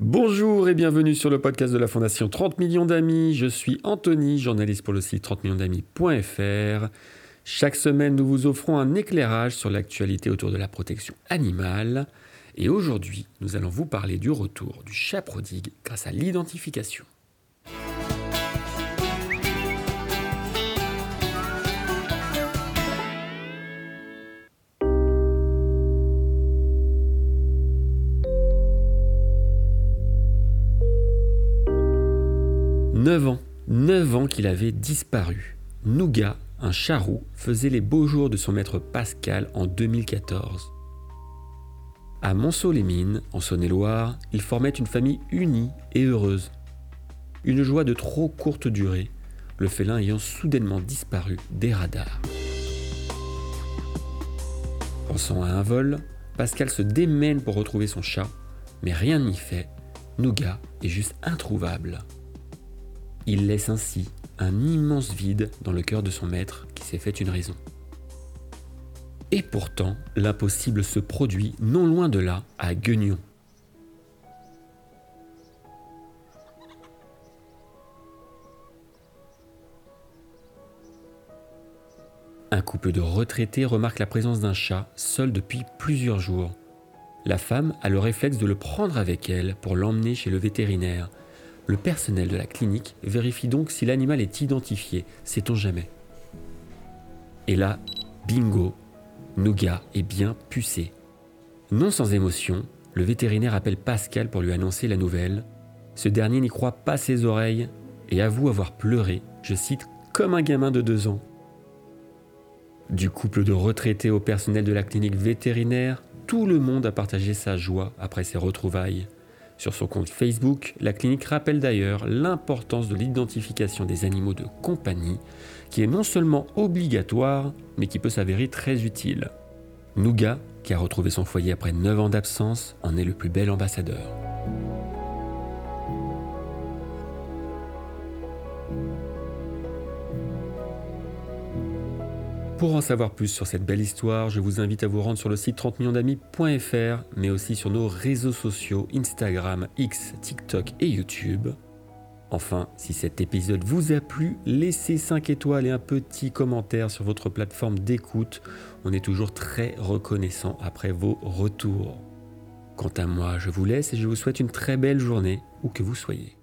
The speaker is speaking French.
Bonjour et bienvenue sur le podcast de la Fondation 30 millions d'amis. Je suis Anthony, journaliste pour le site 30 millions d'amis.fr. Chaque semaine, nous vous offrons un éclairage sur l'actualité autour de la protection animale. Et aujourd'hui, nous allons vous parler du retour du chat prodigue grâce à l'identification. Neuf ans, neuf ans qu'il avait disparu. Nougat, un charroux, faisait les beaux jours de son maître Pascal en 2014. À Monceau-les-Mines, en Saône-et-Loire, il formait une famille unie et heureuse. Une joie de trop courte durée, le félin ayant soudainement disparu des radars. Pensant à un vol, Pascal se démène pour retrouver son chat, mais rien n'y fait. Nougat est juste introuvable. Il laisse ainsi un immense vide dans le cœur de son maître qui s'est fait une raison. Et pourtant, l'impossible se produit non loin de là, à Guignon. Un couple de retraités remarque la présence d'un chat seul depuis plusieurs jours. La femme a le réflexe de le prendre avec elle pour l'emmener chez le vétérinaire. Le personnel de la clinique vérifie donc si l'animal est identifié, sait-on jamais. Et là, bingo, Nougat est bien pucé. Non sans émotion, le vétérinaire appelle Pascal pour lui annoncer la nouvelle. Ce dernier n'y croit pas ses oreilles et avoue avoir pleuré, je cite, comme un gamin de deux ans. Du couple de retraités au personnel de la clinique vétérinaire, tout le monde a partagé sa joie après ces retrouvailles. Sur son compte Facebook, la clinique rappelle d'ailleurs l'importance de l'identification des animaux de compagnie, qui est non seulement obligatoire, mais qui peut s'avérer très utile. Nougat, qui a retrouvé son foyer après 9 ans d'absence, en est le plus bel ambassadeur. Pour en savoir plus sur cette belle histoire, je vous invite à vous rendre sur le site 30 millions d'amis.fr, mais aussi sur nos réseaux sociaux Instagram, X, TikTok et YouTube. Enfin, si cet épisode vous a plu, laissez 5 étoiles et un petit commentaire sur votre plateforme d'écoute. On est toujours très reconnaissant après vos retours. Quant à moi, je vous laisse et je vous souhaite une très belle journée où que vous soyez.